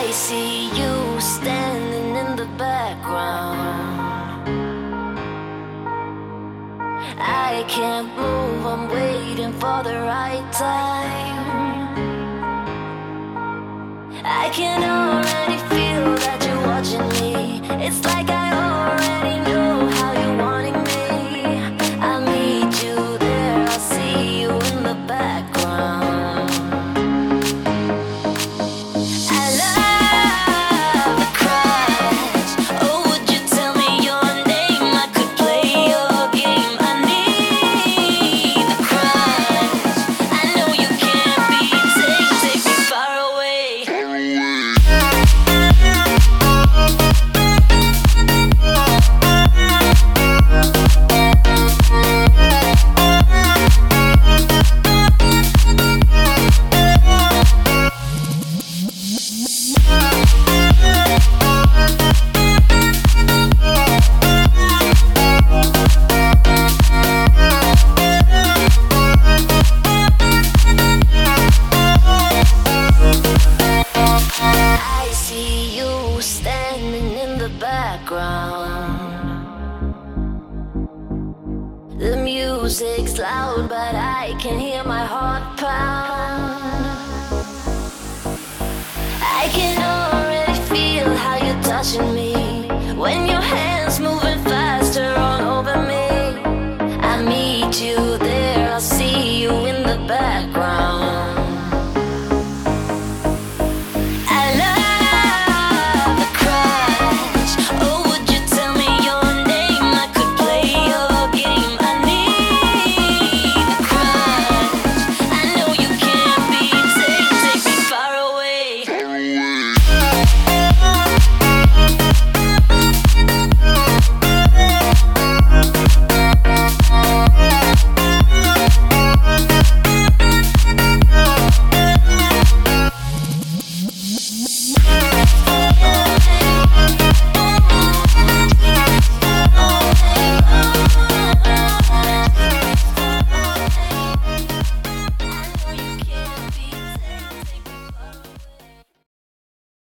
I see you standing in the background. I can't move, I'm waiting for the right time. I can already feel that you're watching me. It's like I see you standing in the background. The music's loud, but I can hear my heart pound. I can already feel how you're touching me.